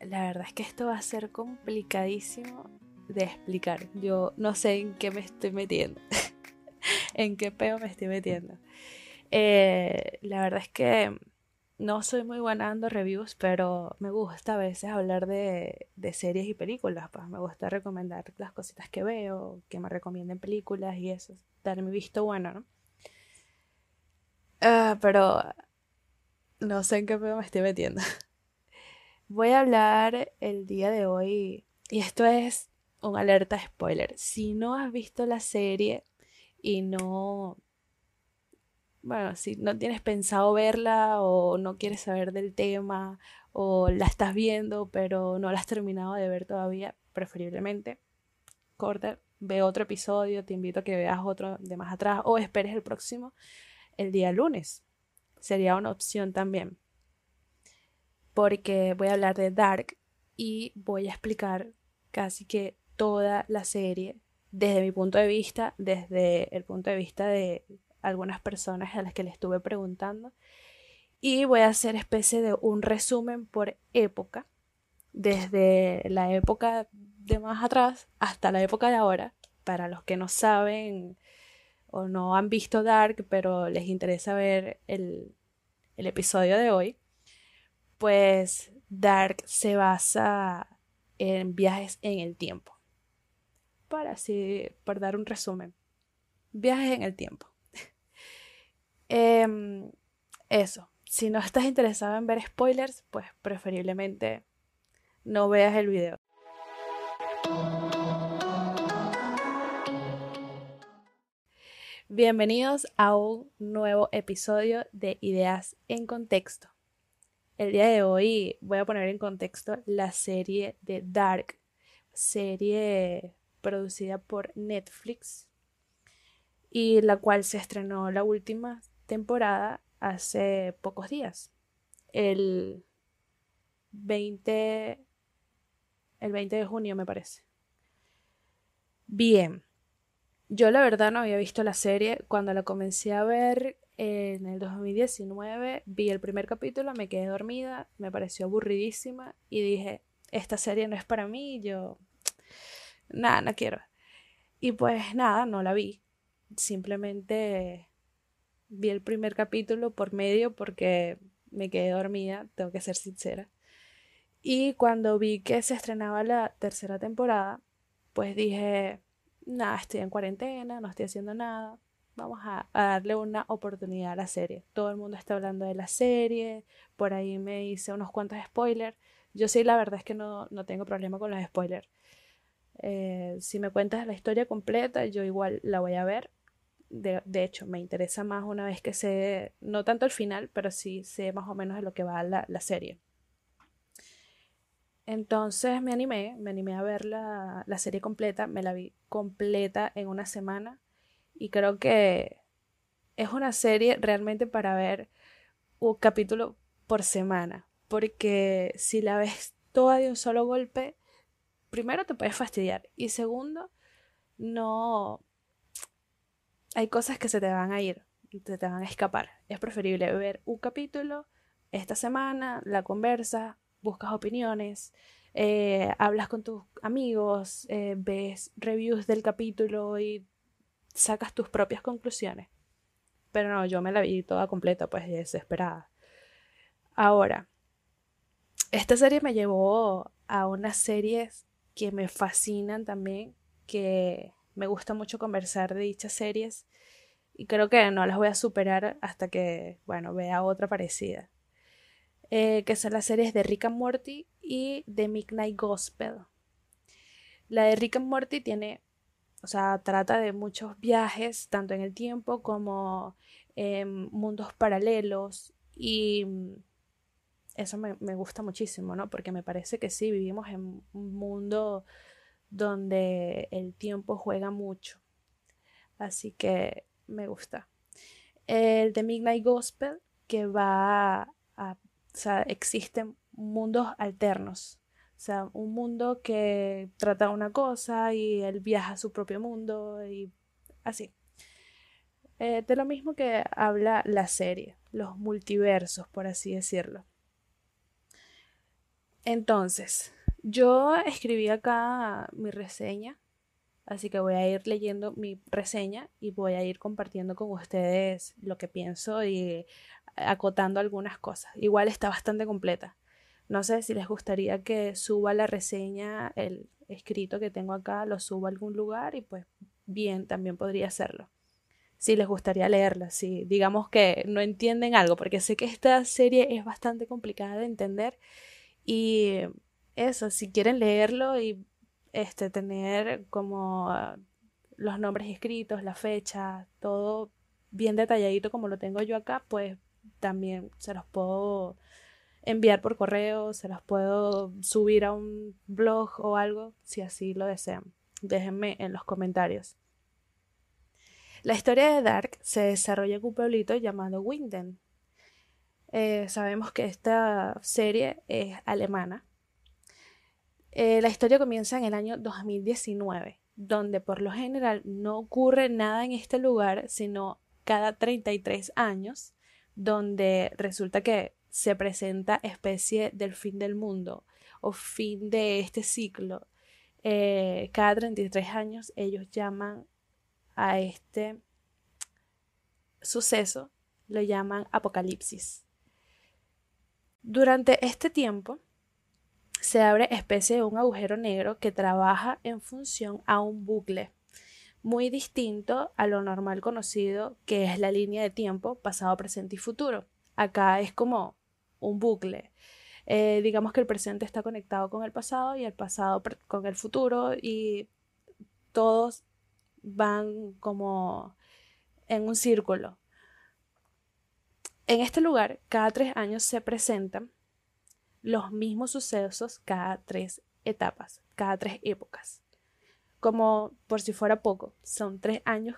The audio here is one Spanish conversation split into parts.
la verdad es que esto va a ser complicadísimo de explicar. Yo no sé en qué me estoy metiendo. en qué peo me estoy metiendo. Eh, la verdad es que no soy muy buena dando reviews, pero me gusta a veces hablar de, series y películas. Pues me gusta recomendar las cositas que veo, que me recomienden películas y eso. Dar mi visto bueno, ¿no? Ah, pero no sé en qué peo me estoy metiendo. Voy a hablar el día de hoy, y esto es un alerta spoiler. Si no has visto la serie y no bueno, si no tienes pensado verla o no quieres saber del tema o la estás viendo pero no la has terminado de ver todavía, preferiblemente corta, ve otro episodio, te invito a que veas otro de más atrás o esperes el próximo el día lunes. Sería una opción también. Porque voy a hablar de Dark y voy a explicar casi que toda la serie desde mi punto de vista, desde el punto de vista de algunas personas a las que le estuve preguntando. Y voy a hacer especie de un resumen por época, desde la época de más atrás hasta la época de ahora, para los que no saben o no han visto Dark, pero les interesa ver el, el episodio de hoy, pues Dark se basa en viajes en el tiempo. Para así, por dar un resumen. Viajes en el tiempo. Em, eso, si no estás interesado en ver spoilers, pues preferiblemente no veas el video. Bienvenidos a un nuevo episodio de Ideas en Contexto. El día de hoy voy a poner en contexto la serie de Dark, serie producida por Netflix y la cual se estrenó la última temporada hace pocos días. El 20, el 20 de junio me parece. Bien, yo la verdad no había visto la serie. Cuando la comencé a ver en el 2019, vi el primer capítulo, me quedé dormida, me pareció aburridísima y dije, esta serie no es para mí, yo, nada, no quiero. Y pues nada, no la vi. Simplemente vi el primer capítulo por medio porque me quedé dormida, tengo que ser sincera. Y cuando vi que se estrenaba la tercera temporada, pues dije, nada, estoy en cuarentena, no estoy haciendo nada, vamos a, darle una oportunidad a la serie. Todo el mundo está hablando de la serie, por ahí me hice unos cuantos spoilers. Yo sí, la verdad es que no, no tengo problema con los spoilers. Eh, si me cuentas la historia completa, yo igual la voy a ver de, hecho, me interesa más una vez que sé, no tanto el final, pero sí sé más o menos de lo que va la, la serie. Entonces me animé, me animé a ver la, la, serie completa, me la vi completa en una semana y creo que es una serie realmente para ver un capítulo por semana, porque si la ves toda de un solo golpe, primero te puedes fastidiar y segundo, no, hay cosas que se te van a ir, te, te van a escapar. Es preferible ver un capítulo esta semana, la conversa, buscas opiniones, eh, hablas con tus amigos, eh, ves reviews del capítulo y sacas tus propias conclusiones. Pero no, yo me la vi toda completa, pues desesperada. Ahora, esta serie me llevó a unas series que me fascinan también, que me gusta mucho conversar de dichas series y creo que no las voy a superar hasta que, bueno, vea otra parecida. Eh, que son las series de Rick and Morty y de Midnight Gospel. La de Rick and Morty tiene, o sea, trata de muchos viajes, tanto en el tiempo como en mundos paralelos y eso me, me, gusta muchísimo, ¿no? Porque me parece que sí, vivimos en un mundo donde el tiempo juega mucho. Así que me gusta. El de Midnight Gospel, que va a, o sea, existen mundos alternos. O sea, un mundo que trata una cosa y él viaja a su propio mundo y así. Eh, de lo mismo que habla la serie, los multiversos, por así decirlo. Entonces, yo escribí acá mi reseña, así que voy a ir leyendo mi reseña y voy a ir compartiendo con ustedes lo que pienso y acotando algunas cosas. Igual está bastante completa. No sé si les gustaría que suba la reseña, el escrito que tengo acá, lo suba a algún lugar y pues bien, también podría hacerlo. Si les gustaría leerla, si digamos que no entienden algo, porque sé que esta serie es bastante complicada de entender y eso, si quieren leerlo y este tener como los nombres escritos, la fecha, todo bien detalladito como lo tengo yo acá, pues también se los puedo enviar por correo, se los puedo subir a un blog o algo, si así lo desean. Déjenme en los comentarios. La historia de Dark se desarrolla en un pueblito llamado Winden. Eh, sabemos que esta serie es alemana. Eh, la historia comienza en el año 2019, donde por lo general no ocurre nada en este lugar, sino cada 33 años, donde resulta que se presenta especie del fin del mundo o fin de este ciclo. Eh, cada 33 años ellos llaman a este suceso, lo llaman apocalipsis. Durante este tiempo se abre especie de un agujero negro que trabaja en función a un bucle muy distinto a lo normal conocido que es la línea de tiempo pasado, presente y futuro. Acá es como un bucle. Eh, digamos que el presente está conectado con el pasado y el pasado con el futuro y todos van como en un círculo. En este lugar, cada tres años se presentan los mismos sucesos cada tres etapas, cada tres épocas. Como por si fuera poco, son tres años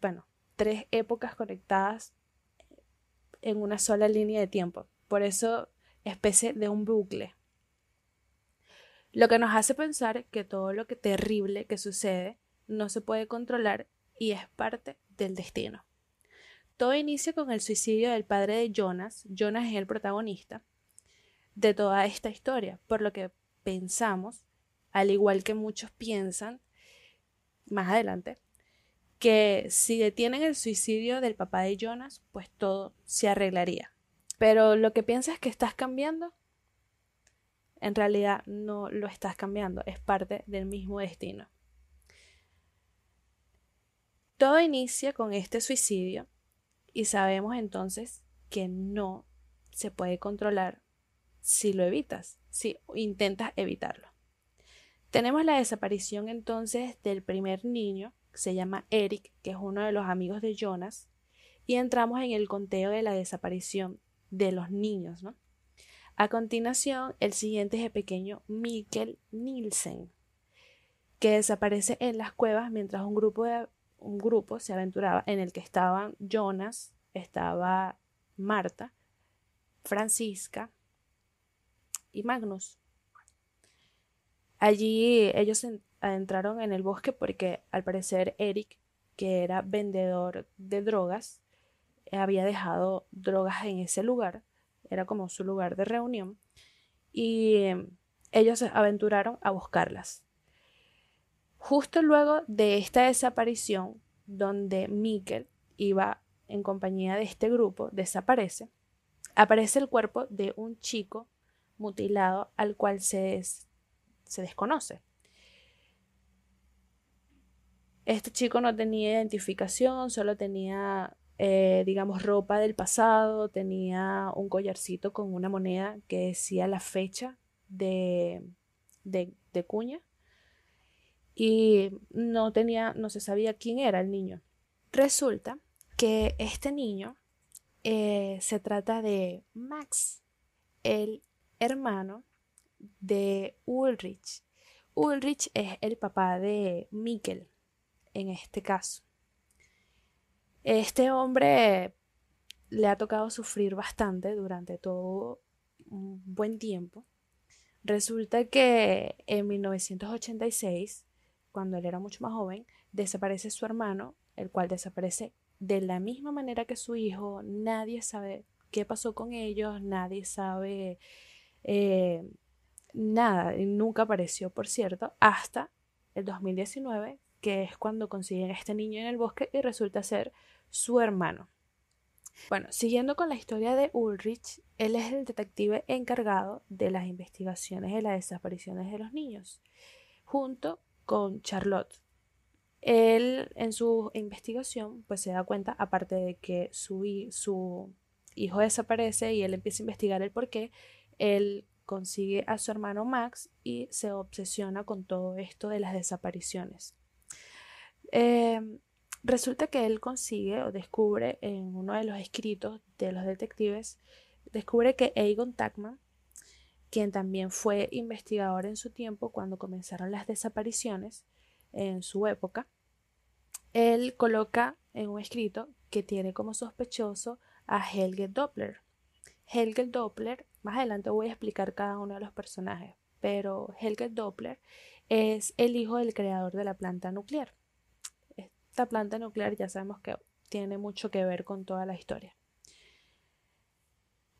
bueno, tres épocas conectadas en una sola línea de tiempo. Por eso, especie de un bucle. Lo que nos hace pensar que todo lo que terrible que sucede no se puede controlar y es parte del destino. Todo inicia con el suicidio del padre de Jonas. Jonas es el protagonista de toda esta historia, por lo que pensamos, al igual que muchos piensan, más adelante, que si detienen el suicidio del papá de Jonas, pues todo se arreglaría. Pero lo que piensas que estás cambiando, en realidad no lo estás cambiando, es parte del mismo destino. Todo inicia con este suicidio y sabemos entonces que no se puede controlar si lo evitas, si intentas evitarlo. Tenemos la desaparición entonces del primer niño, que se llama Eric, que es uno de los amigos de Jonas, y entramos en el conteo de la desaparición de los niños, ¿no? A continuación, el siguiente es el pequeño Mikkel Nielsen, que desaparece en las cuevas mientras un grupo, de, un grupo se aventuraba en el que estaban Jonas, estaba Marta, Francisca y Magnus. Allí ellos se adentraron en el bosque porque al parecer Eric, que era vendedor de drogas, había dejado drogas en ese lugar, era como su lugar de reunión, y em, ellos se aventuraron a buscarlas. Justo luego de esta desaparición, donde Mikkel iba en compañía de este grupo, desaparece, aparece el cuerpo de un chico mutilado al cual se, se desconoce. Este chico no tenía identificación, solo tenía eh, digamos, ropa del pasado, tenía un collarcito con una moneda que decía la fecha de, de, cuña y no tenía, no se sabía quién era el niño. Resulta que este niño eh, se trata de Max, el hermano de Ulrich. Ulrich es el papá de Mikkel en este caso. Este hombre le ha tocado sufrir bastante durante todo un buen tiempo. Resulta que en 1986, cuando él era mucho más joven, desaparece su hermano, el cual desaparece de la misma manera que su hijo. Nadie sabe qué pasó con ellos, nadie sabe eh, nada, nunca apareció, por cierto, hasta el 2019, que es cuando consiguen a este niño en el bosque y resulta ser su hermano. Bueno, siguiendo con la historia de Ulrich, él es el detective encargado de las investigaciones de las desapariciones de los niños, junto con Charlotte. Él en su investigación pues se da cuenta, aparte de que su, su hijo desaparece y él empieza a investigar el por qué, él consigue a su hermano Max y se obsesiona con todo esto de las desapariciones. Em, resulta que él consigue o descubre en uno de los escritos de los detectives, descubre que Egon Tackman, quien también fue investigador en su tiempo cuando comenzaron las desapariciones en su época, él coloca en un escrito que tiene como sospechoso a Helge Doppler. Helge Doppler, más adelante voy a explicar cada uno de los personajes, pero Helge Doppler es el hijo del creador de la planta nuclear. Esta planta nuclear ya sabemos que tiene mucho que ver con toda la historia.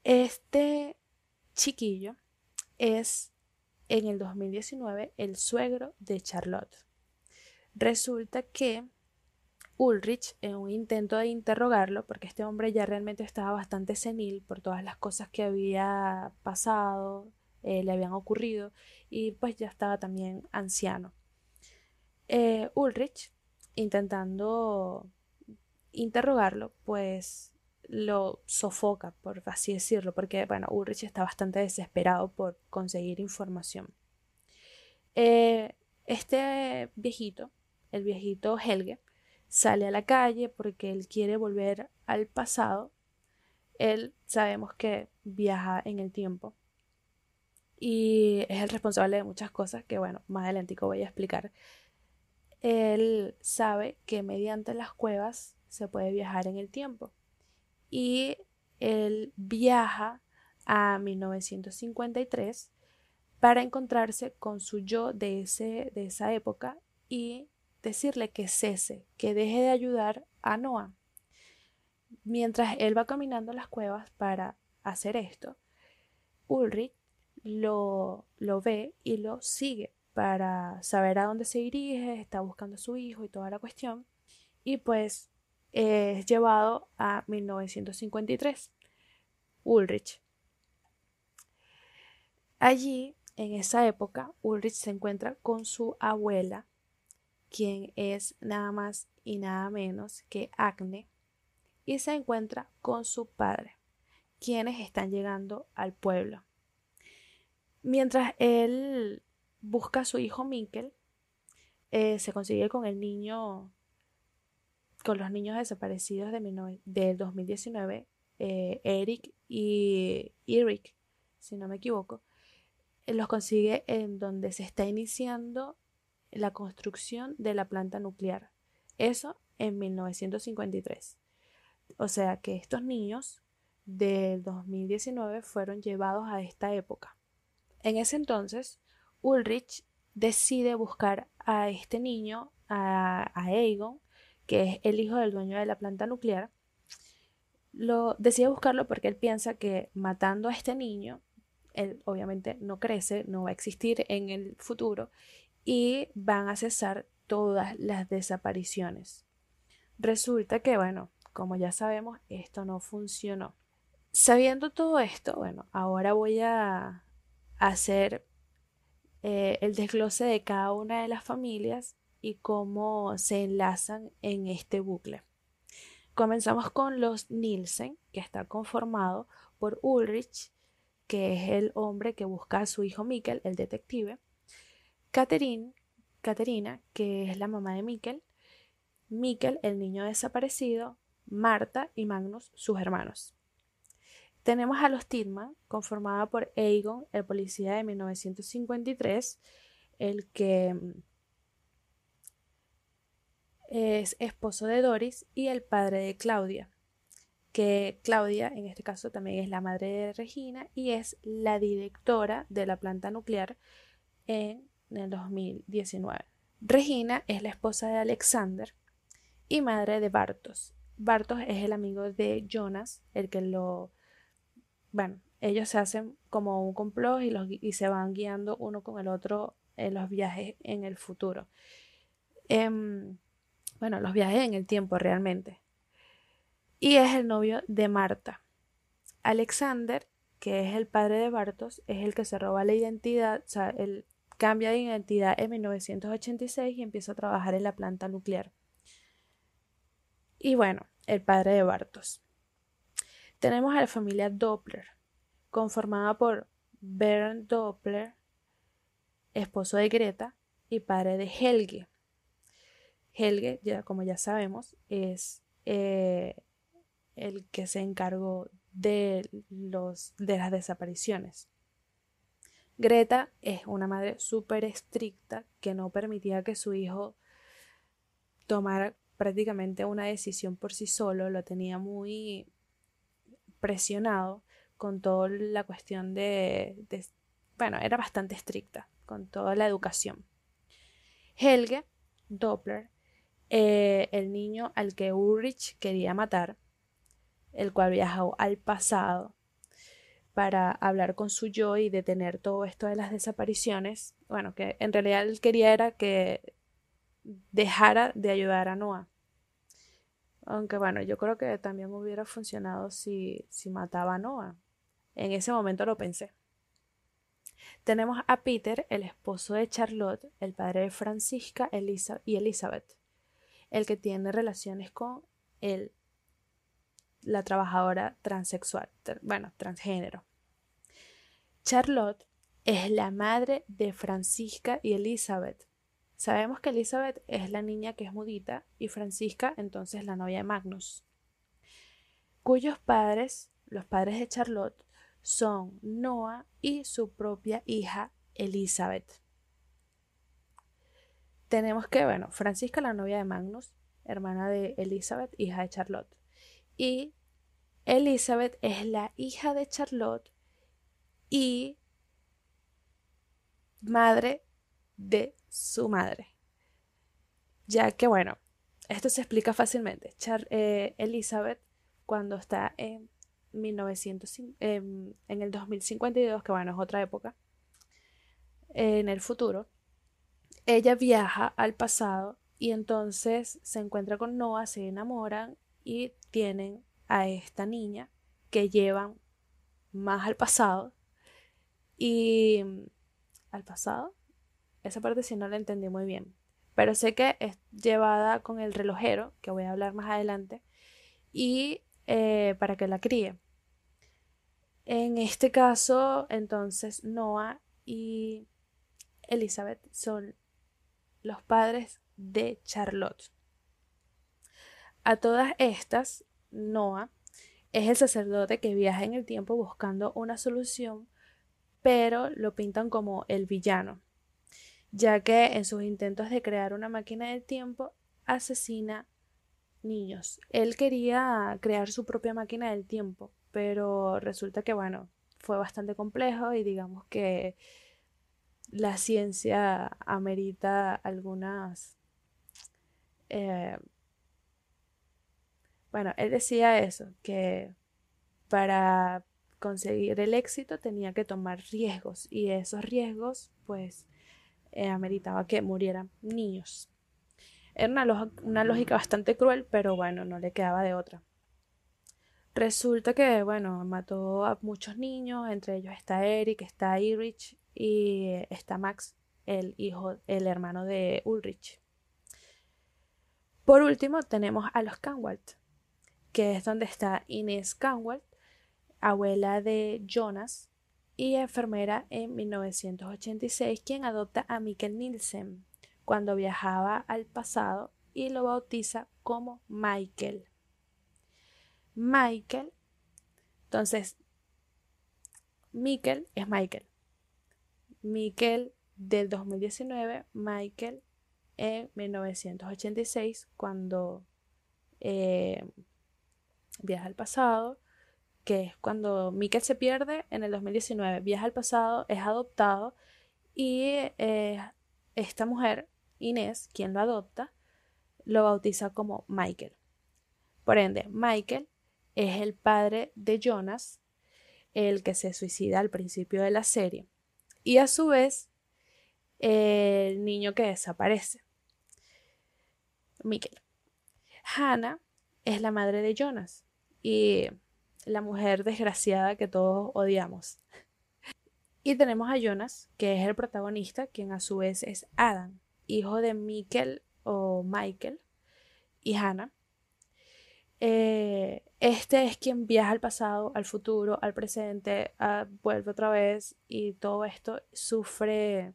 Este chiquillo es en el 2019 el suegro de Charlotte. Resulta que Ulrich, en un intento de interrogarlo, porque este hombre ya realmente estaba bastante senil por todas las cosas que había pasado, eh, le habían ocurrido, y pues ya estaba también anciano. Eh, Ulrich, intentando interrogarlo, pues lo sofoca, por así decirlo, porque bueno, Ulrich está bastante desesperado por conseguir información. Eh, este viejito, el viejito Helge, sale a la calle porque él quiere volver al pasado. Él sabemos que viaja en el tiempo y es el responsable de muchas cosas que, bueno, más adelante voy a explicar. Él sabe que mediante las cuevas se puede viajar en el tiempo y él viaja a 1953 para encontrarse con su yo de, ese, de esa época y decirle que cese, que deje de ayudar a Noah. Mientras él va caminando las cuevas para hacer esto, Ulrich lo, lo ve y lo sigue para saber a dónde se dirige, está buscando a su hijo y toda la cuestión. Y pues es llevado a 1953. Ulrich. Allí, en esa época, Ulrich se encuentra con su abuela quien es nada más y nada menos que Acne, y se encuentra con su padre, quienes están llegando al pueblo. Mientras él busca a su hijo Mikkel, eh, se consigue con el niño, con los niños desaparecidos de del 2019, eh, Eric y Eric, si no me equivoco, los consigue en donde se está iniciando la construcción de la planta nuclear. Eso en 1953. O sea que estos niños del 2019 fueron llevados a esta época. En ese entonces, Ulrich decide buscar a este niño, a, a Aegon, que es el hijo del dueño de la planta nuclear. Lo decide buscarlo porque él piensa que matando a este niño, él obviamente no crece, no va a existir en el futuro y van a cesar todas las desapariciones. Resulta que, bueno, como ya sabemos, esto no funcionó. Sabiendo todo esto, bueno, ahora voy a hacer eh, el desglose de cada una de las familias y cómo se enlazan en este bucle. Comenzamos con los Nielsen, que está conformado por Ulrich, que es el hombre que busca a su hijo Mikkel, el detective, Catherine, Caterina, que es la mamá de Mikkel, Mikkel, el niño desaparecido, Marta y Magnus, sus hermanos. Tenemos a los Tidman, conformada por Aegon, el policía de 1953, el que mm, es esposo de Doris y el padre de Claudia, que Claudia en este caso también es la madre de Regina y es la directora de la planta nuclear en en el 2019. Regina es la esposa de Alexander y madre de Bartos. Bartos es el amigo de Jonas, el que lo, bueno, ellos se hacen como un complot y, los, y se van guiando uno con el otro en los viajes en el futuro. Em, bueno, los viajes en el tiempo realmente. Y es el novio de Marta. Alexander, que es el padre de Bartos, es el que se roba la identidad, o sea, él cambia de identidad en 1986 y empieza a trabajar en la planta nuclear. Y bueno, el padre de Bartos. Tenemos a la familia Doppler, conformada por Bernd Doppler, esposo de Greta y padre de Helge. Helge, como ya sabemos, es eh, el que se encargó de, los, de las desapariciones. Greta es una madre súper estricta que no permitía que su hijo tomara prácticamente una decisión por sí solo, lo tenía muy presionado con toda la cuestión de, bueno, era bastante estricta con toda la educación. Helge Doppler, eh, el niño al que Ulrich quería matar, el cual viajó al pasado para hablar con su yo y detener todo esto de las desapariciones. Bueno, que en realidad él quería era que dejara de ayudar a Noah. Aunque bueno, yo creo que también hubiera funcionado si, si mataba a Noah. En ese momento lo pensé. Tenemos a Peter, el esposo de Charlotte, el padre de Francisca Elisa y Elizabeth, el que tiene relaciones con el, la trabajadora transexual, bueno, transgénero. Charlotte es la madre de Francisca y Elizabeth. Sabemos que Elizabeth es la niña que es mudita y Francisca entonces la novia de Magnus, cuyos padres, los padres de Charlotte, son Noah y su propia hija Elizabeth. Tenemos que, bueno, Francisca, la novia de Magnus, hermana de Elizabeth, hija de Charlotte. Y Elizabeth es la hija de Charlotte y madre de su madre. Ya que, bueno, esto se explica fácilmente. Eh, Elizabeth, cuando está en 1900, em, en el 2052, que bueno, es otra época, en el futuro, ella viaja al pasado y entonces se encuentra con Noah, se enamoran y tienen a esta niña que llevan más al pasado y al pasado esa parte sí no la entendí muy bien pero sé que es llevada con el relojero que voy a hablar más adelante y eh, para que la críe en este caso, entonces, Noah y Elizabeth son los padres de Charlotte. A todas estas, Noah es el sacerdote que viaja en el tiempo buscando una solución, pero lo pintan como el villano, ya que en sus intentos de crear una máquina del tiempo asesina niños. Él quería crear su propia máquina del tiempo, pero resulta que, bueno, fue bastante complejo y digamos que la ciencia amerita algunas... Eh, bueno, él decía eso, que para conseguir el éxito tenía que tomar riesgos y esos riesgos pues eh, ameritaba que murieran niños. Era una, lógica bastante cruel, pero bueno, no le quedaba de otra. Resulta que, bueno, mató a muchos niños, entre ellos está Eric, está Ulrich y está Max, el hijo, el hermano de Ulrich. Por último, tenemos a los Canwalt, que es donde está Inés Canwalt, abuela de Jonas y enfermera en 1986, quien adopta a Mikkel Nielsen cuando viajaba al pasado y lo bautiza como Michael. Michael. Entonces, Michael es Michael. Michael del 2019, Michael en 1986, cuando eh, viaja al pasado, que es cuando Michael se pierde en el 2019, viaja al pasado, es adoptado y eh, esta mujer, Inés, quien lo adopta, lo bautiza como Michael. Por ende, Michael es el padre de Jonas, el que se suicida al principio de la serie, y a su vez el niño que desaparece, Mikkel. Hannah es la madre de Jonas y la mujer desgraciada que todos odiamos. Y tenemos a Jonas, que es el protagonista, quien a su vez es Adam, hijo de Mikkel o Michael y Hannah. Eh, este es quien viaja al pasado, al futuro, al presente, vuelve otra vez y todo esto sufre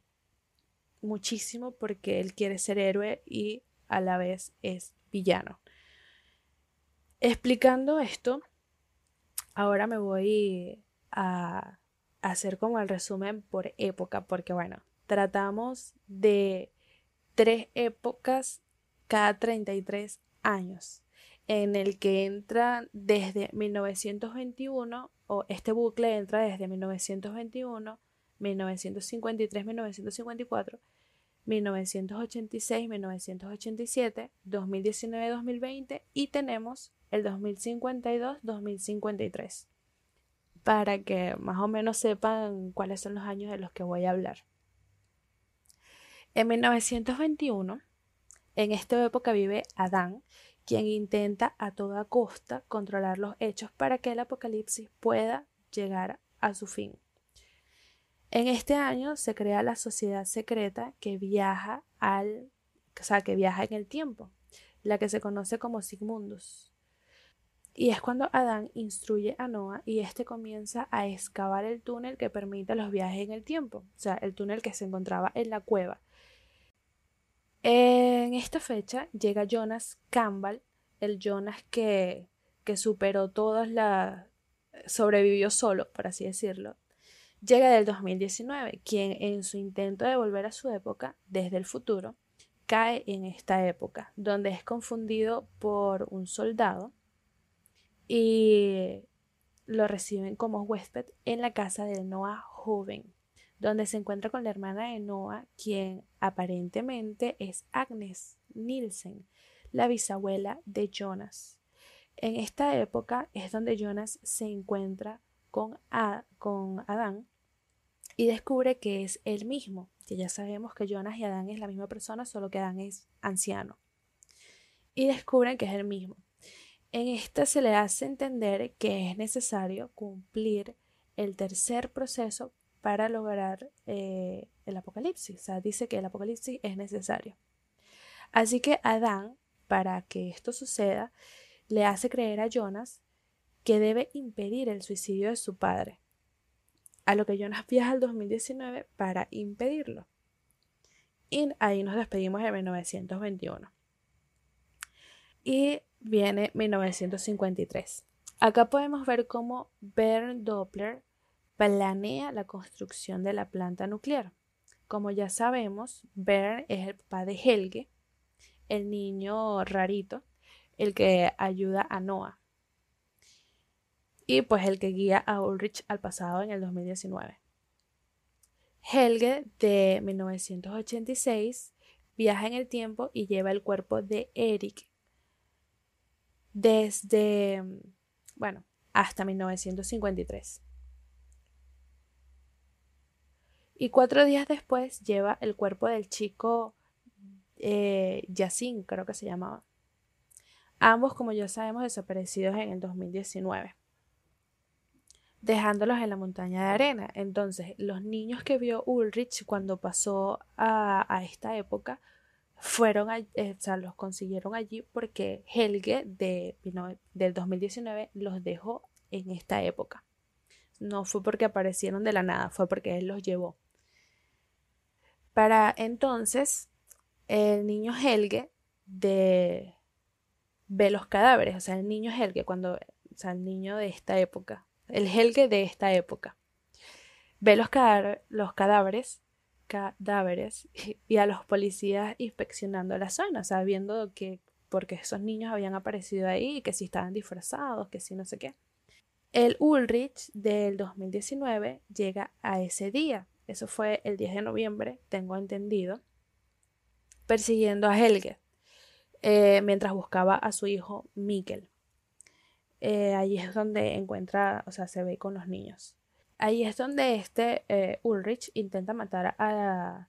muchísimo porque él quiere ser héroe y a la vez es villano. Explicando esto, ahora me voy a hacer como el resumen por época, porque bueno, tratamos de tres épocas cada 33 años, en el que entra desde 1921, o este bucle entra desde 1921, 1953, 1954, 1986, 1987, 2019, 2020 y tenemos el 2052, 2053 para que más o menos sepan cuáles son los años de los que voy a hablar. En 1921, en esta época vive Adán, quien intenta a toda costa controlar los hechos para que el apocalipsis pueda llegar a su fin. En este año se crea la sociedad secreta que viaja al, o sea, que viaja en el tiempo, la que se conoce como Sigmundus. Y es cuando Adán instruye a Noah y éste comienza a excavar el túnel que permite los viajes en el tiempo, o sea, el túnel que se encontraba en la cueva. En esta fecha llega Jonas Campbell, el Jonas que, que superó todas las... sobrevivió solo, por así decirlo, llega del 2019, quien en su intento de volver a su época desde el futuro, cae en esta época, donde es confundido por un soldado y lo reciben como huésped en la casa de Noah joven, donde se encuentra con la hermana de Noah, quien aparentemente es Agnes Nielsen, la bisabuela de Jonas. En esta época es donde Jonas se encuentra con, con Adán y descubre que es él mismo, que ya sabemos que Jonas y Adán es la misma persona, solo que Adán es anciano. Y descubren que es el mismo. En esta se le hace entender que es necesario cumplir el tercer proceso para lograr eh, el apocalipsis. O sea, dice que el apocalipsis es necesario. Así que Adán, para que esto suceda, le hace creer a Jonas que debe impedir el suicidio de su padre, a lo que Jonas viaja al 2019 para impedirlo. Y ahí nos despedimos de 1921. Y viene 1953. Acá podemos ver cómo Bernd Doppler planea la construcción de la planta nuclear. Como ya sabemos, Bernd es el papá de Helge, el niño rarito, el que ayuda a Noah y pues el que guía a Ulrich al pasado en el 2019. Helge de 1986 viaja en el tiempo y lleva el cuerpo de Eric desde, bueno, hasta 1953. Y cuatro días después lleva el cuerpo del chico eh, Yacine, creo que se llamaba. Ambos, como ya sabemos, desaparecidos en el 2019 dejándolos en la montaña de arena. Entonces, los niños que vio Ulrich cuando pasó a, esta época fueron, eh, o sea, los consiguieron allí porque Helge de, del 2019 los dejó en esta época. No fue porque aparecieron de la nada, fue porque él los llevó. Para entonces, el niño Helge de, ve los cadáveres, o sea, el niño Helge, cuando, o sea, el niño de esta época, el Helge de esta época. Ve los, cadáveres, cadáveres y a los policías inspeccionando la zona, sabiendo que porque esos niños habían aparecido ahí, que si estaban disfrazados, que si no sé qué. El Ulrich del 2019 llega a ese día, eso fue el 10 de noviembre, tengo entendido, persiguiendo a Helge, eh, mientras buscaba a su hijo Mikkel. Eh, allí es donde encuentra, o sea, se ve con los niños. Ahí es donde este eh, Ulrich intenta matar a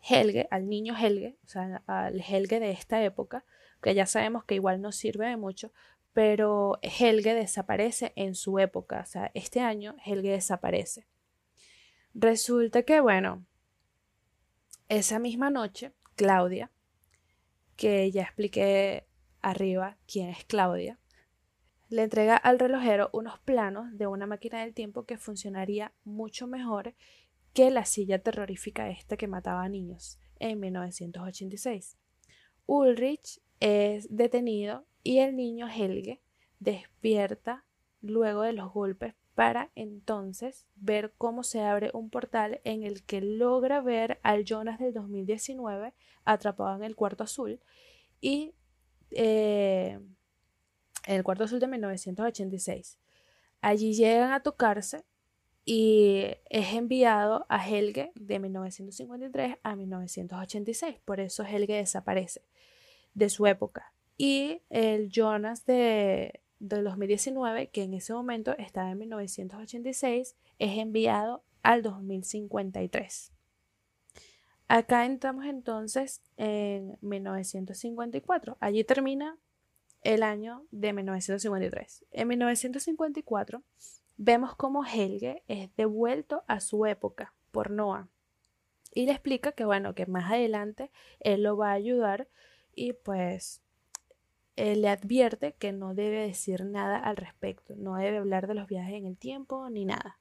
Helge, al niño Helge, o sea, al Helge de esta época, que ya sabemos que igual no sirve de mucho, pero Helge desaparece en su época, o sea, este año Helge desaparece. Resulta que, bueno, esa misma noche, Claudia, que ya expliqué arriba quién es Claudia, le entrega al relojero unos planos de una máquina del tiempo que funcionaría mucho mejor que la silla terrorífica esta que mataba a niños en 1986. Ulrich es detenido y el niño Helge despierta luego de los golpes para entonces ver cómo se abre un portal en el que logra ver al Jonas del 2019 atrapado en el cuarto azul y eh, en el cuarto azul de 1986. Allí llegan a tocarse y es enviado a Helge de 1953 a 1986. Por eso Helge desaparece de su época. Y el Jonas de, 2019, que en ese momento estaba en 1986, es enviado al 2053. Acá entramos entonces en 1954. Allí termina el año de 1953. En 1954 vemos cómo Helge es devuelto a su época por Noah y le explica que bueno, que más adelante él lo va a ayudar y pues le advierte que no debe decir nada al respecto, no debe hablar de los viajes en el tiempo ni nada.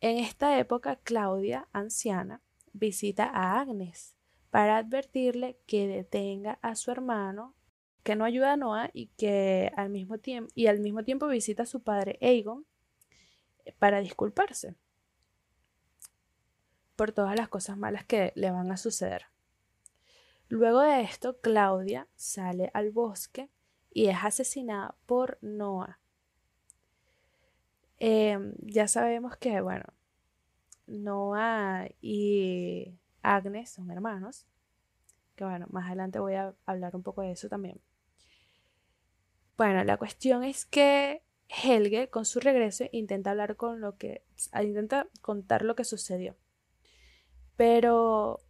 En esta época, Claudia, anciana, visita a Agnes para advertirle que detenga a su hermano que no ayuda a Noah y que al mismo tiempo y al mismo tiempo visita a su padre Aegon eh, para disculparse por todas las cosas malas que le van a suceder. Luego de esto, Claudia sale al bosque y es asesinada por Noah. Em, ya sabemos que, bueno, Noah y Agnes son hermanos. Que bueno, más adelante voy a hablar un poco de eso también. Bueno, la cuestión es que Helge, con su regreso, intenta hablar con lo que. intenta contar lo que sucedió. Pero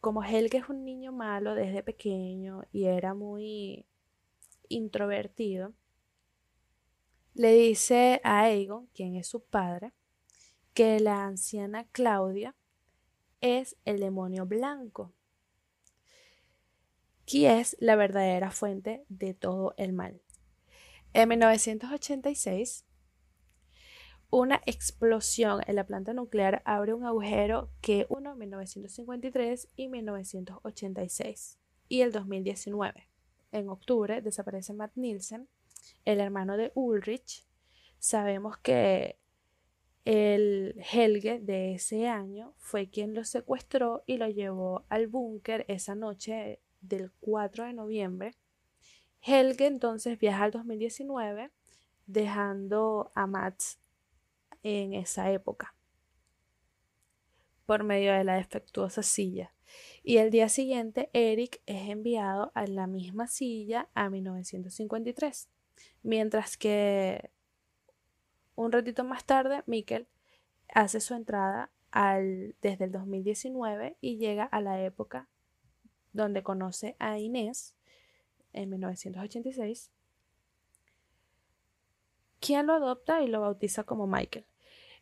como Helge es un niño malo desde pequeño y era muy introvertido, le dice a Aegon, quien es su padre, que la anciana Claudia es el demonio blanco, que es la verdadera fuente de todo el mal. En 1986, una explosión en la planta nuclear abre un agujero que uno en 1953 y 1986 y el 2019. En octubre desaparece Matt Nielsen, el hermano de Ulrich. Sabemos que el Helge de ese año fue quien lo secuestró y lo llevó al búnker esa noche del 4 de noviembre Helge entonces viaja al 2019 dejando a Mats en esa época por medio de la defectuosa silla. Y el día siguiente, Eric es enviado a la misma silla a 1953, mientras que un ratito más tarde, Mikkel hace su entrada al, desde el 2019 y llega a la época donde conoce a Inés en 1986, quien lo adopta y lo bautiza como Michael.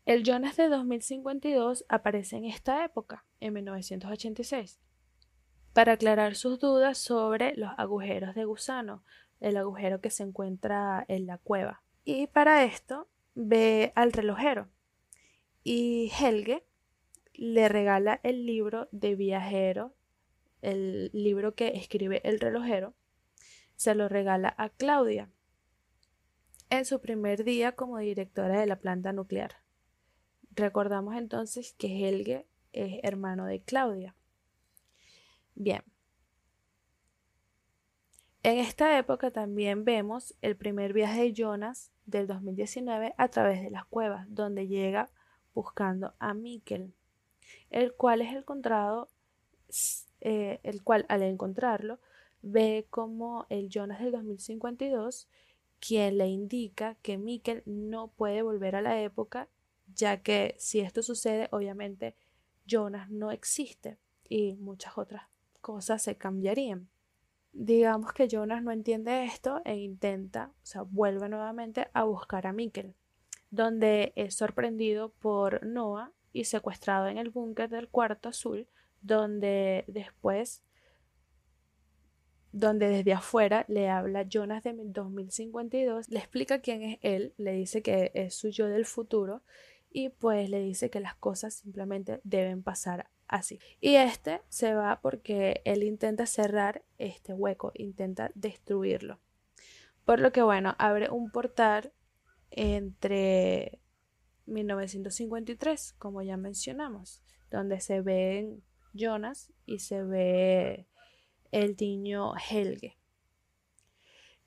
El Jonas de 2052 aparece en esta época, en 1986, para aclarar sus dudas sobre los agujeros de gusano, el agujero que se encuentra en la cueva. Y para esto ve al relojero y Helge le regala el libro de viajero, el libro que escribe el relojero, se lo regala a Claudia en su primer día como directora de la planta nuclear. Recordamos entonces que Helge es hermano de Claudia. Bien. En esta época también vemos el primer viaje de Jonas del 2019 a través de las cuevas, donde llega buscando a Mikkel, el cual es encontrado, eh, el cual al encontrarlo ve como el Jonas del 2052 quien le indica que Mikkel no puede volver a la época, ya que si esto sucede, obviamente Jonas no existe y muchas otras cosas se cambiarían. Digamos que Jonas no entiende esto e intenta, o sea, vuelve nuevamente a buscar a Mikkel, donde es sorprendido por Noah y secuestrado en el búnker del cuarto azul, donde después donde desde afuera le habla Jonas de 2052, le explica quién es él, le dice que es su yo del futuro y pues le dice que las cosas simplemente deben pasar así. Y este se va porque él intenta cerrar este hueco, intenta destruirlo. Por lo que bueno, abre un portal entre 1953, como ya mencionamos, donde se ven Jonas y se ve el niño Helge.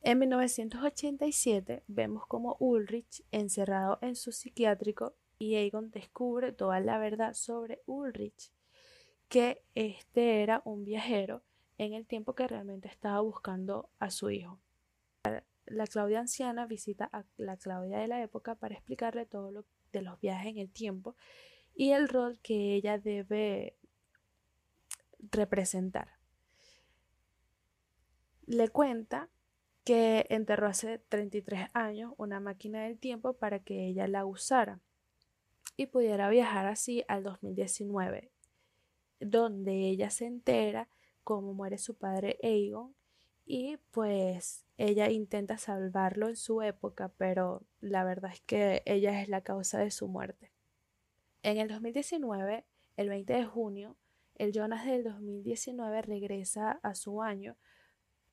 En 1987 vemos como Ulrich, encerrado en su psiquiátrico, y Aegon descubre toda la verdad sobre Ulrich, que este era un viajero en el tiempo que realmente estaba buscando a su hijo. La Claudia anciana visita a la Claudia de la época para explicarle todo lo de los viajes en el tiempo y el rol que ella debe representar le cuenta que enterró hace 33 años una máquina del tiempo para que ella la usara y pudiera viajar así al 2019, donde ella se entera cómo muere su padre Aegon y pues ella intenta salvarlo en su época, pero la verdad es que ella es la causa de su muerte. En el 2019, el 20 de junio, el Jonas del 2019 regresa a su año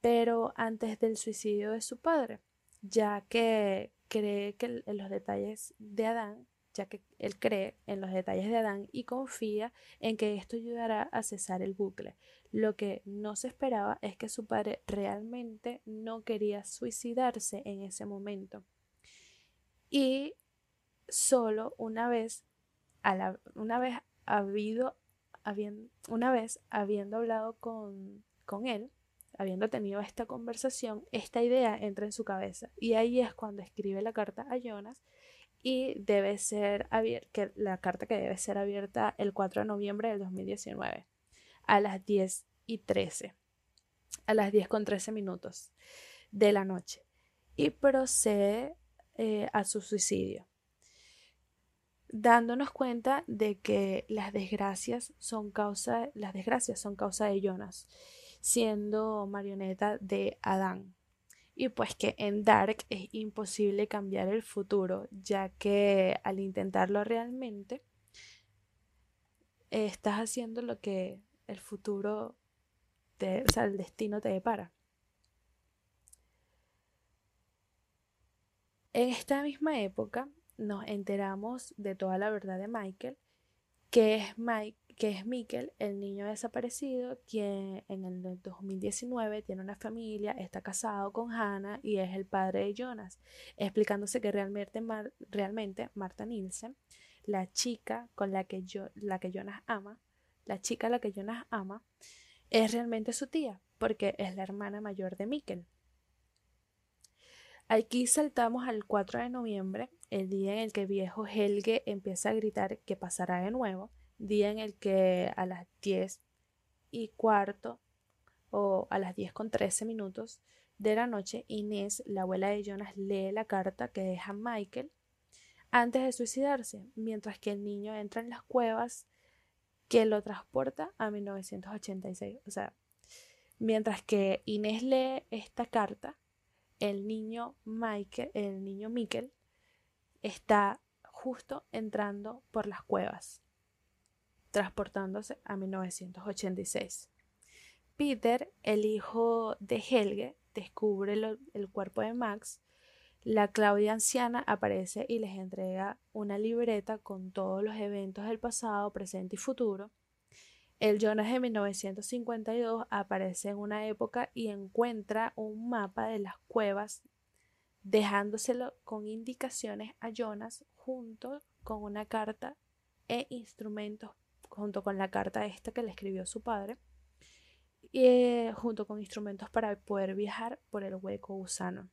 pero antes del suicidio de su padre, ya que cree que en los detalles de Adán, ya que él cree en los detalles de Adán y confía en que esto ayudará a cesar el bucle. Lo que no se esperaba es que su padre realmente no quería suicidarse en ese momento. Y solo una vez, una vez habido, habiendo hablado con él, habiendo tenido esta conversación, esta idea entra en su cabeza. Y ahí es cuando escribe la carta a Jonas y debe ser abierta, la carta que debe ser abierta el 4 de noviembre del 2019 a las 10 y 13, a las 10 con 13 minutos de la noche y procede eh, a su suicidio dándonos cuenta de que las desgracias son causa las desgracias son causa de Jonas siendo marioneta de Adán. Y pues que en Dark es imposible cambiar el futuro, ya que al intentarlo realmente, estás haciendo lo que el futuro, o sea, el destino te depara. En esta misma época nos enteramos de toda la verdad de Michael, que es Mike, que es Mikkel, el niño desaparecido, quien en el 2019 tiene una familia, está casado con Hannah y es el padre de Jonas, explicándose que realmente, Marta Nielsen, la chica con la que, yo, Jonas ama, la chica a la que Jonas ama, es realmente su tía, porque es la hermana mayor de Mikkel. Aquí saltamos al 4 de noviembre, el día en el que viejo Helge empieza a gritar que pasará de nuevo día en el que a las 10 y cuarto o a las 10 con 13 minutos de la noche, Inés, la abuela de Jonas, lee la carta que deja Michael antes de suicidarse, mientras que el niño entra en las cuevas que lo transporta a 1986. O sea, mientras que Inés lee esta carta, el niño Michael, el niño Michael está justo entrando por las cuevas transportándose a 1986. Peter, el hijo de Helge, descubre el cuerpo de Max. La Claudia anciana aparece y les entrega una libreta con todos los eventos del pasado, presente y futuro. El Jonas de 1952 aparece en una época y encuentra un mapa de las cuevas, dejándoselo con indicaciones a Jonas junto con una carta e instrumentos junto con la carta esta que le escribió su padre, y, eh, junto con instrumentos para poder viajar por el hueco gusano.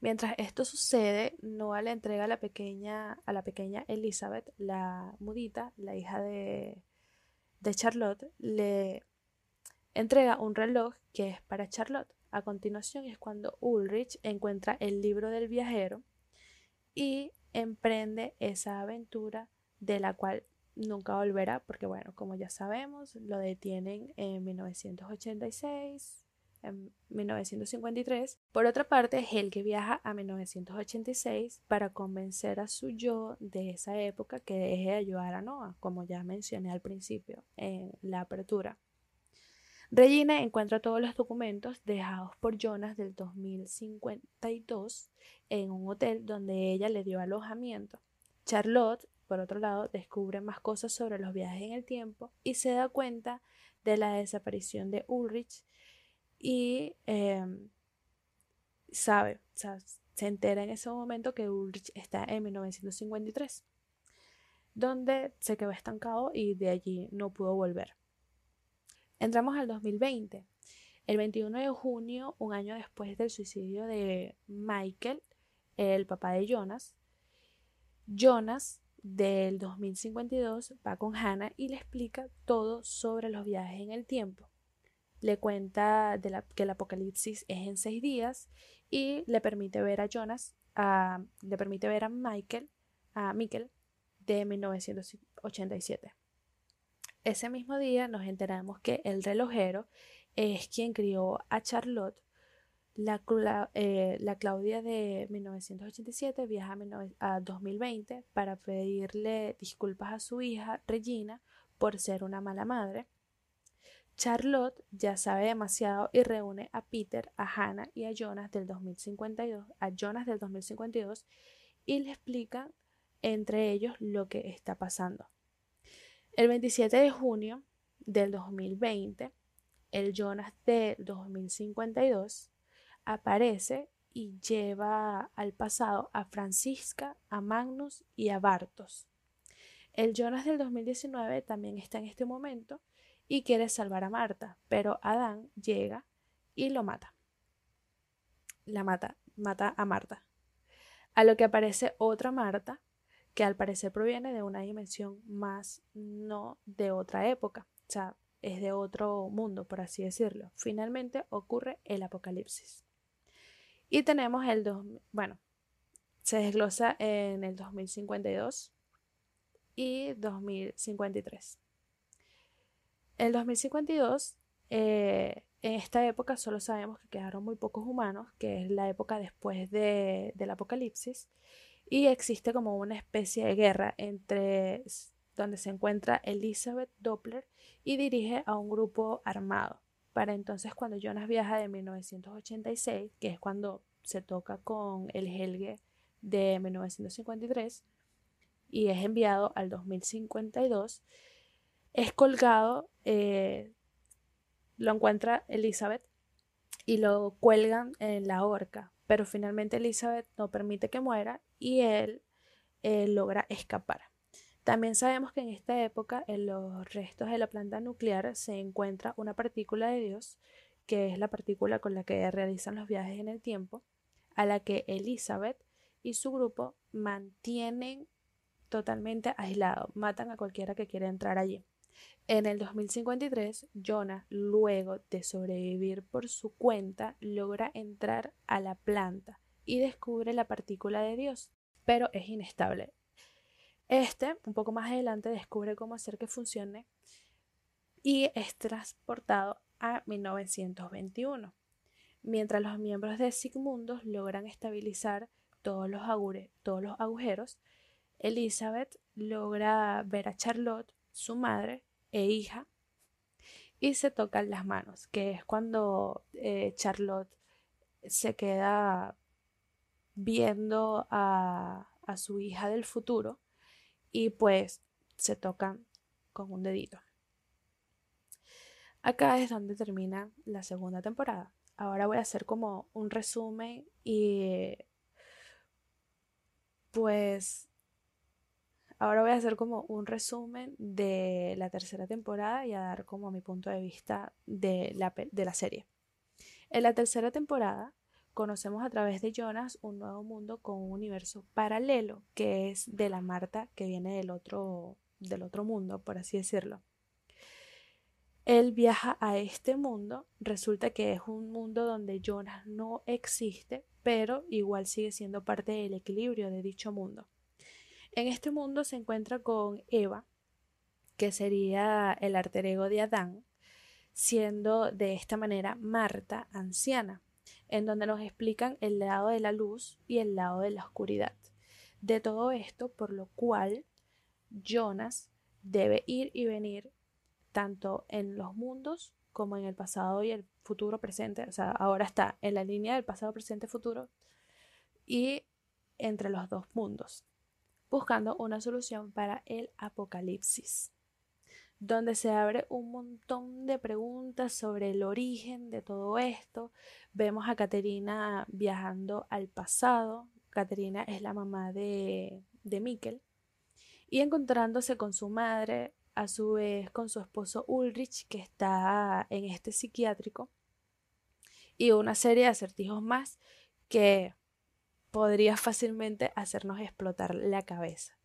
Mientras esto sucede, Noah le entrega a la pequeña, a la pequeña Elizabeth, la mudita, la hija de, de Charlotte, le entrega un reloj que es para Charlotte. A continuación es cuando Ulrich encuentra el libro del viajero y emprende esa aventura de la cual nunca volverá porque bueno, como ya sabemos, lo detienen en 1986, en 1953. Por otra parte, Helge viaja a 1986 para convencer a su yo de esa época que deje de ayudar a Noah, como ya mencioné al principio en la apertura. Regina encuentra todos los documentos dejados por Jonas del 2052 en un hotel donde ella le dio alojamiento. Charlotte, por otro lado, descubre más cosas sobre los viajes en el tiempo y se da cuenta de la desaparición de Ulrich y em, sabe, se entera en ese momento que Ulrich está en 1953, donde se quedó estancado y de allí no pudo volver. Entramos al 2020. El 21 de junio, un año después del suicidio de Michael, el papá de Jonas, Jonas del 2052 va con Hannah y le explica todo sobre los viajes en el tiempo. Le cuenta que el apocalipsis es en seis días y le permite ver a Jonas, le permite ver a Michael, a Michael de 1987. Ese mismo día nos enteramos que el relojero es quien crió a Charlotte. La, eh, Claudia de 1987 viaja a, 2020 para pedirle disculpas a su hija Regina por ser una mala madre. Charlotte ya sabe demasiado y reúne a Peter, a Hannah y a Jonas del 2052, a Jonas del 2052 y le explica entre ellos lo que está pasando. El 27 de junio del 2020, el Jonas de 2052 aparece y lleva al pasado a Francisca, a Magnus y a Bartos. El Jonas del 2019 también está en este momento y quiere salvar a Marta, pero Adán llega y lo mata. La mata, mata a Marta. A lo que aparece otra Marta que al parecer proviene de una dimensión más no de otra época, o sea, es de otro mundo, por así decirlo. Finalmente ocurre el apocalipsis. Y tenemos el, dos, bueno, se desglosa en el 2052 y 2053. El 2052, eh, en esta época solo sabemos que quedaron muy pocos humanos, que es la época después del apocalipsis, y existe como una especie de guerra entre donde se encuentra Elizabeth Doppler y dirige a un grupo armado. Para entonces cuando Jonas viaja de 1986, que es cuando se toca con el Helge de 1953 y es enviado al 2052, es colgado, eh, lo encuentra Elizabeth y lo cuelgan en la horca pero finalmente Elizabeth no permite que muera y él eh, logra escapar. También sabemos que en esta época en los restos de la planta nuclear se encuentra una partícula de Dios, que es la partícula con la que realizan los viajes en el tiempo, a la que Elizabeth y su grupo mantienen totalmente aislado, matan a cualquiera que quiera entrar allí. En el 2053, Jonah, luego de sobrevivir por su cuenta, logra entrar a la planta y descubre la partícula de Dios, pero es inestable. Este, un poco más adelante, descubre cómo hacer que funcione y es transportado a 1921. Mientras los miembros de Sigmundos logran estabilizar todos los, agujeros, Elizabeth logra ver a Charlotte, su madre, e hija y se tocan las manos, que es cuando eh, Charlotte se queda viendo a su hija del futuro y pues se tocan con un dedito. Acá es donde termina la segunda temporada. Ahora voy a hacer como un resumen y pues Ahora voy a hacer como un resumen de la tercera temporada y a dar como mi punto de vista de la, de la serie. En la tercera temporada conocemos a través de Jonas un nuevo mundo con un universo paralelo que es de la Marta que viene del otro, del otro mundo, por así decirlo. Él viaja a este mundo, resulta que es un mundo donde Jonas no existe, pero igual sigue siendo parte del equilibrio de dicho mundo. En este mundo se encuentra con Eva, que sería el alter ego de Adán, siendo de esta manera Marta anciana, en donde nos explican el lado de la luz y el lado de la oscuridad. De todo esto, por lo cual Jonas debe ir y venir tanto en los mundos como en el pasado y el futuro presente. O sea, ahora está en la línea del pasado, presente, futuro y entre los dos mundos, buscando una solución para el apocalipsis, donde se abre un montón de preguntas sobre el origen de todo esto. Vemos a Caterina viajando al pasado. Caterina es la mamá de, de Mikkel y encontrándose con su madre a su vez con su esposo Ulrich, que está en este psiquiátrico, y una serie de acertijos más que podría fácilmente hacernos explotar la cabeza.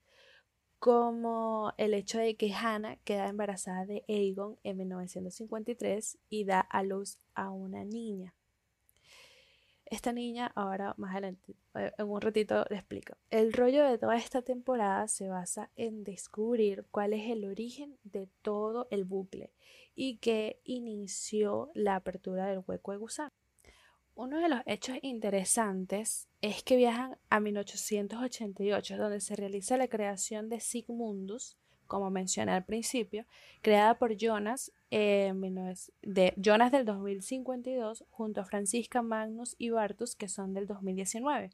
Como el hecho de que Hannah queda embarazada de Aegon en 1953 y da a luz a una niña. Esta niña, ahora más adelante, eh, en un ratito le explico. El rollo de toda esta temporada se basa en descubrir cuál es el origen de todo el bucle y que inició la apertura del hueco de gusano. Uno de los hechos interesantes es que viajan a 1888, donde se realiza la creación de Sigmundus, como mencioné al principio, creada por Jonas, de Jonas del 2052 junto a Francisca Magnus y Bartus, que son del 2019.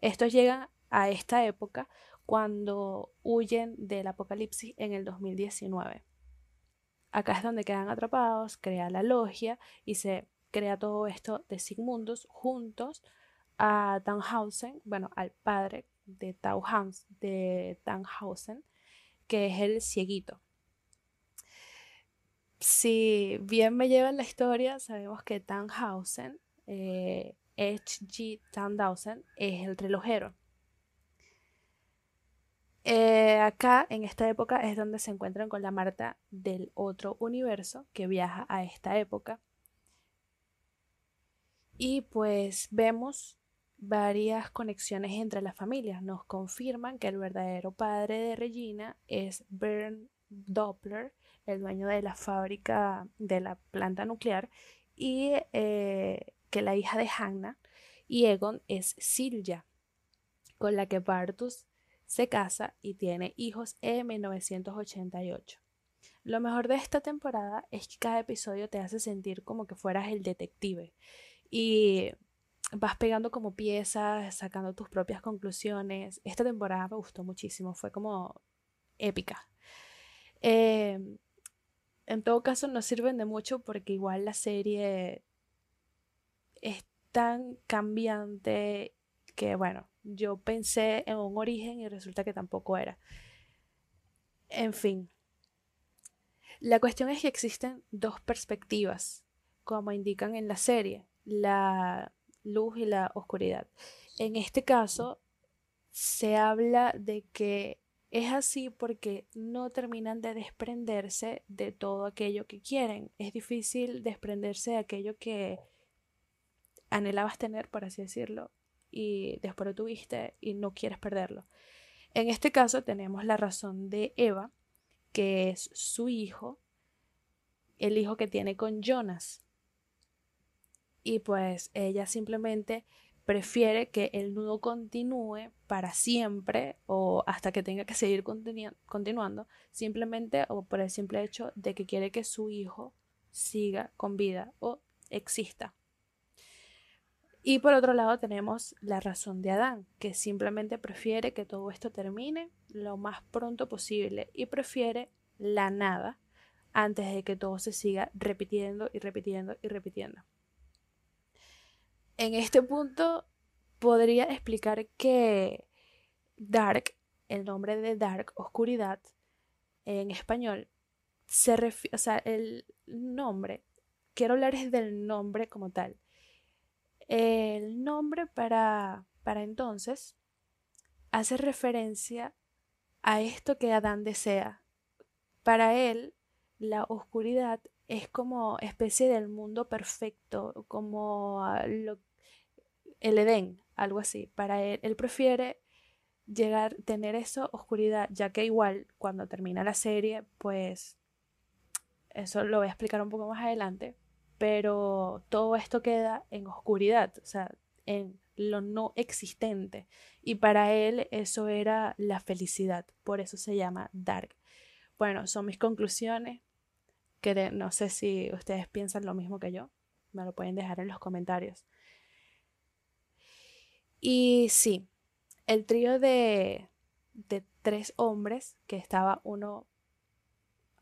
Estos llegan a esta época cuando huyen del apocalipsis en el 2019. Acá es donde quedan atrapados, crea la logia y se crea todo esto de Sigmundus juntos a Tannhausen, bueno, al padre de, Tauhans, de que es el cieguito. Si bien me lleva en la historia, sabemos que Tannhausen, eh, H.G. Tannhausen, es el relojero. Eh, acá, en esta época, es donde se encuentran con la Marta del otro universo que viaja a esta época. Y pues vemos varias conexiones entre las familias. Nos confirman que el verdadero padre de Regina es Bernd Doppler, el dueño de la fábrica de la planta nuclear, y eh, que la hija de Hannah y Egon es Silja, con la que Bartus se casa y tiene hijos en 1988. Lo mejor de esta temporada es que cada episodio te hace sentir como que fueras el detective y vas pegando como piezas, sacando tus propias conclusiones. Esta temporada me gustó muchísimo, fue como épica. Em, en todo caso, no sirven de mucho porque igual la serie es tan cambiante que, bueno, yo pensé en un origen y resulta que tampoco era. En fin. La cuestión es que existen dos perspectivas, como indican en la serie. La luz y la oscuridad. En este caso, se habla de que es así porque no terminan de desprenderse de todo aquello que quieren. Es difícil desprenderse de aquello que anhelabas tener, por así decirlo, y después lo tuviste y no quieres perderlo. En este caso tenemos la razón de Eva, que es su hijo, el hijo que tiene con Jonas y pues ella simplemente prefiere que el nudo continúe para siempre o hasta que tenga que seguir continuando, simplemente o por el simple hecho de que quiere que su hijo siga con vida o exista. Y por otro lado tenemos la razón de Adán, que simplemente prefiere que todo esto termine lo más pronto posible y prefiere la nada antes de que todo se siga repitiendo y repitiendo y repitiendo en este punto podría explicar que Dark, el nombre de Dark, oscuridad, en español, se refiere, o sea, el nombre, quiero hablar es del nombre como tal. El nombre para, para entonces hace referencia a esto que Adán desea. Para él, la oscuridad es como especie del mundo perfecto, como el Edén, algo así. Para él, él prefiere llegar, tener esa oscuridad, ya que igual cuando termina la serie, pues eso lo voy a explicar un poco más adelante, pero todo esto queda en oscuridad, o sea, en lo no existente. Y para él eso era la felicidad, por eso se llama Dark. Bueno, son mis conclusiones, que no sé si ustedes piensan lo mismo que yo, me lo pueden dejar en los comentarios. Y sí, el trío de, de tres hombres, que estaba uno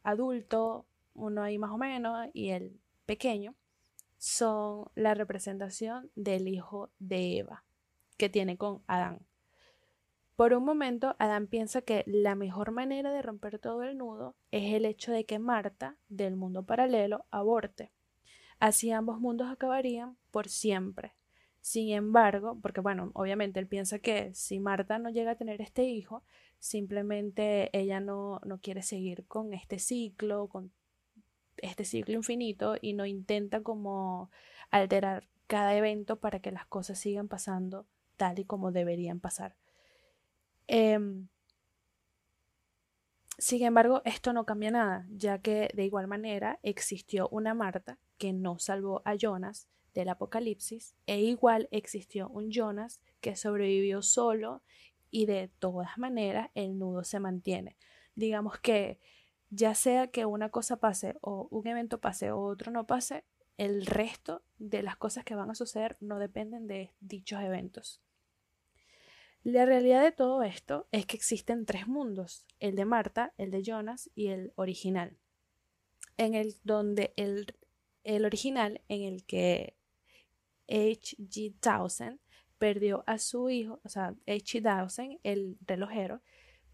adulto, uno ahí más o menos, y el pequeño, son la representación del hijo de Eva que tiene con Adán. Por un momento, Adán piensa que la mejor manera de romper todo el nudo es el hecho de que Marta, del mundo paralelo, aborte. Así ambos mundos acabarían por siempre. Sin embargo, porque bueno, obviamente él piensa que si Marta no llega a tener este hijo, simplemente ella no, no quiere seguir con este ciclo, con este ciclo infinito y no intenta como alterar cada evento para que las cosas sigan pasando tal y como deberían pasar. Em, sin embargo, esto no cambia nada, ya que de igual manera existió una Marta que no salvó a Jonas del apocalipsis e igual existió un Jonas que sobrevivió solo y de todas maneras el nudo se mantiene. Digamos que ya sea que una cosa pase o un evento pase o otro no pase, el resto de las cosas que van a suceder no dependen de dichos eventos. La realidad de todo esto es que existen tres mundos, el de Marta, el de Jonas y el original. En el donde el, el original, en el que H.G. Townsend perdió a su hijo, o sea, H.G. Townsend, el relojero,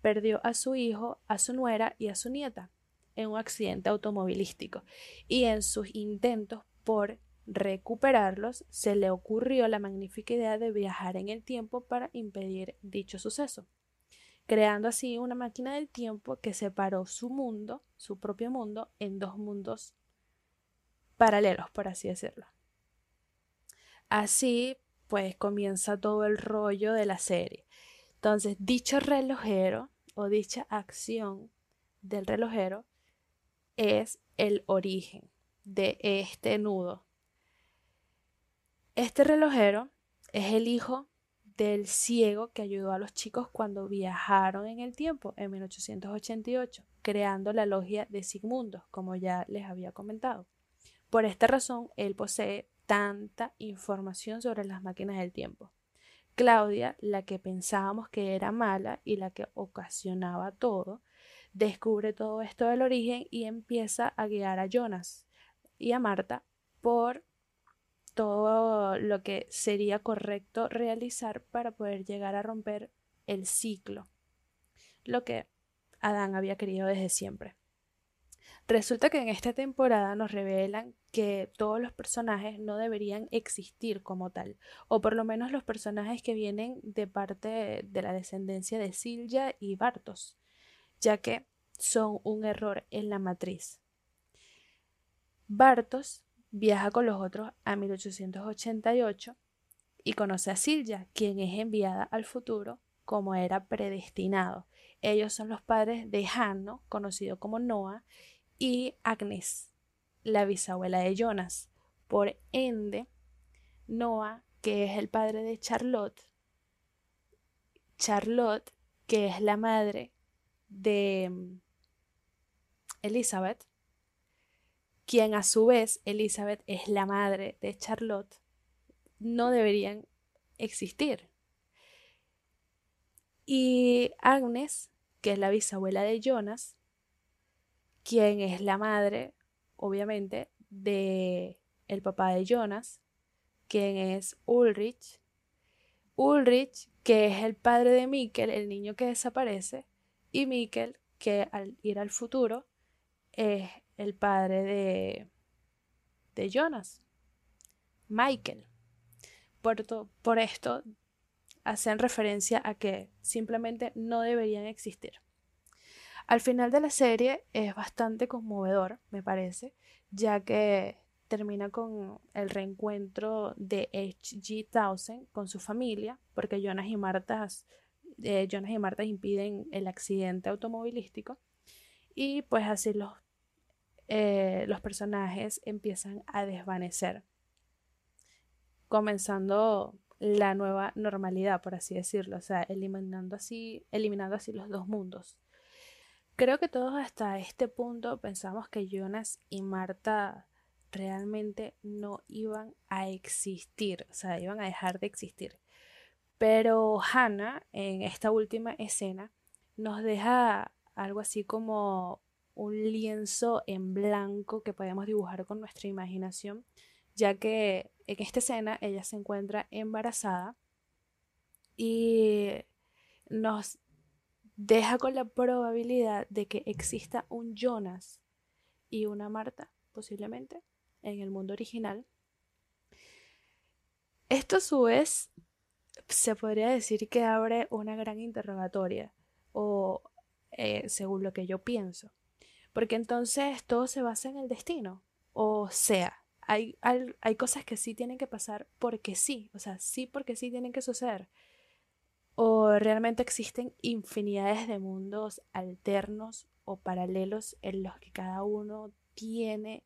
perdió a su hijo, a su nuera y a su nieta en un accidente automovilístico. Y en sus intentos por recuperarlos, se le ocurrió la magnífica idea de viajar en el tiempo para impedir dicho suceso, creando así una máquina del tiempo que separó su mundo, su propio mundo, en dos mundos paralelos, por así decirlo. Así, pues comienza todo el rollo de la serie. Entonces, dicho relojero o dicha acción del relojero es el origen de este nudo. Este relojero es el hijo del ciego que ayudó a los chicos cuando viajaron en el tiempo en 1888, creando la logia de Sigmundo, como ya les había comentado. Por esta razón, él posee tanta información sobre las máquinas del tiempo. Claudia, la que pensábamos que era mala y la que ocasionaba todo, descubre todo esto del origen y empieza a guiar a Jonas y a Marta por todo lo que sería correcto realizar para poder llegar a romper el ciclo, lo que Adán había querido desde siempre. Resulta que en esta temporada nos revelan que todos los personajes no deberían existir como tal, o por lo menos los personajes que vienen de parte de la descendencia de Silja y Bartos, ya que son un error en la matriz. Bartos viaja con los otros a 1888 y conoce a Silja, quien es enviada al futuro como era predestinado. Ellos son los padres de Hanno, conocido como Noah, y Agnes, la bisabuela de Jonas. Por ende, Noah, que es el padre de Charlotte, Charlotte, que es la madre de mm, Elizabeth, quien a su vez Elizabeth es la madre de Charlotte, no deberían existir. Y Agnes, que es la bisabuela de Jonas, quien es la madre, obviamente, de el papá de Jonas, quien es Ulrich. Ulrich, que es el padre de Mikkel, el niño que desaparece, y Mikkel, que al ir al futuro es el padre de, de Jonas, Michael. por, por esto hacen referencia a que simplemente no deberían existir. Al final de la serie es bastante conmovedor, me parece, ya que termina con el reencuentro de H.G. Townsend con su familia, porque Jonas y Marta, eh, Jonas y Marta impiden el accidente automovilístico, y pues así los, eh, los personajes empiezan a desvanecer, comenzando la nueva normalidad, por así decirlo, o sea, eliminando así, eliminando así los dos mundos. Creo que todos hasta este punto pensamos que Jonas y Marta realmente no iban a existir, o sea, iban a dejar de existir. Pero Hannah, en esta última escena, nos deja algo así como un lienzo en blanco que podemos dibujar con nuestra imaginación, ya que en esta escena ella se encuentra embarazada y nos deja con la probabilidad de que exista un Jonas y una Marta, posiblemente, en el mundo original. Esto a su vez se podría decir que abre una gran interrogatoria, o eh, según lo que yo pienso, porque entonces todo se basa en el destino, o sea, hay, hay, cosas que sí tienen que pasar porque sí, o sea, sí porque sí tienen que suceder. O realmente existen infinidades de mundos alternos o paralelos en los que cada uno tiene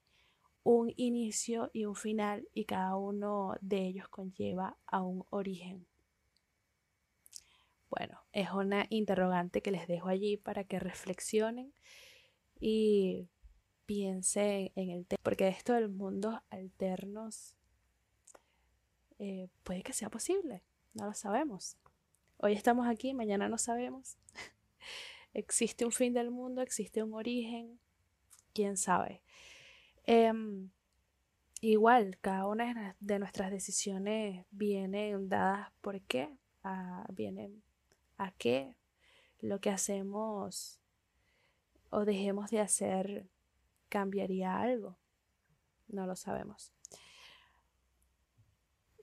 un inicio y un final y cada uno de ellos conlleva a un origen. Bueno, es una interrogante que les dejo allí para que reflexionen y piensen en el tema, porque esto del mundo alternos eh, puede que sea posible, no lo sabemos. Hoy estamos aquí, mañana no sabemos. existe un fin del mundo, existe un origen, quién sabe. Em, igual, cada una de nuestras decisiones vienen dadas por qué, a, vienen a qué lo que hacemos o dejemos de hacer cambiaría algo. No lo sabemos.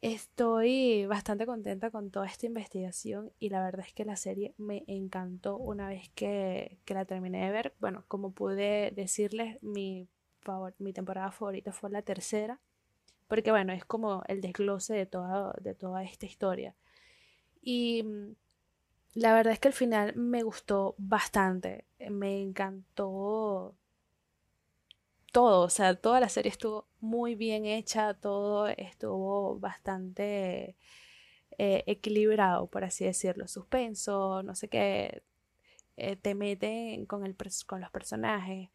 Estoy bastante contenta con toda esta investigación y la verdad es que la serie me encantó una vez que, la terminé de ver. Bueno, como pude decirles, mi, favor, mi temporada favorita fue la tercera, porque bueno, es como el desglose de toda, de toda esta historia. Y mm, la verdad es que al final me gustó bastante, me encantó todo, o sea, toda la serie estuvo muy bien hecha, todo estuvo bastante eh, equilibrado, por así decirlo, suspenso, no sé qué, eh, te meten con, el, los personajes,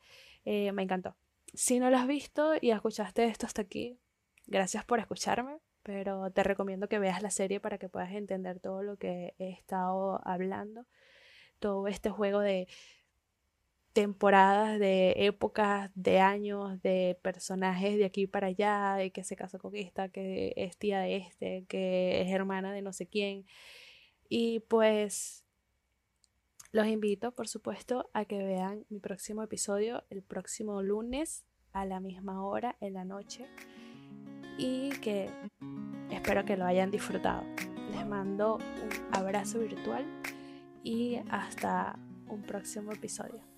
eh, me encantó. Si no lo has visto y escuchaste esto hasta aquí, gracias por escucharme, pero te recomiendo que veas la serie para que puedas entender todo lo que he estado hablando, todo este juego de temporadas, de épocas, de años, de personajes de aquí para allá, de que se casó con esta, que es tía de este, que es hermana de no sé quién. Y pues los invito, por supuesto, a que vean mi próximo episodio el próximo lunes a la misma hora en la noche y que espero que lo hayan disfrutado. Les mando un abrazo virtual y hasta un próximo episodio.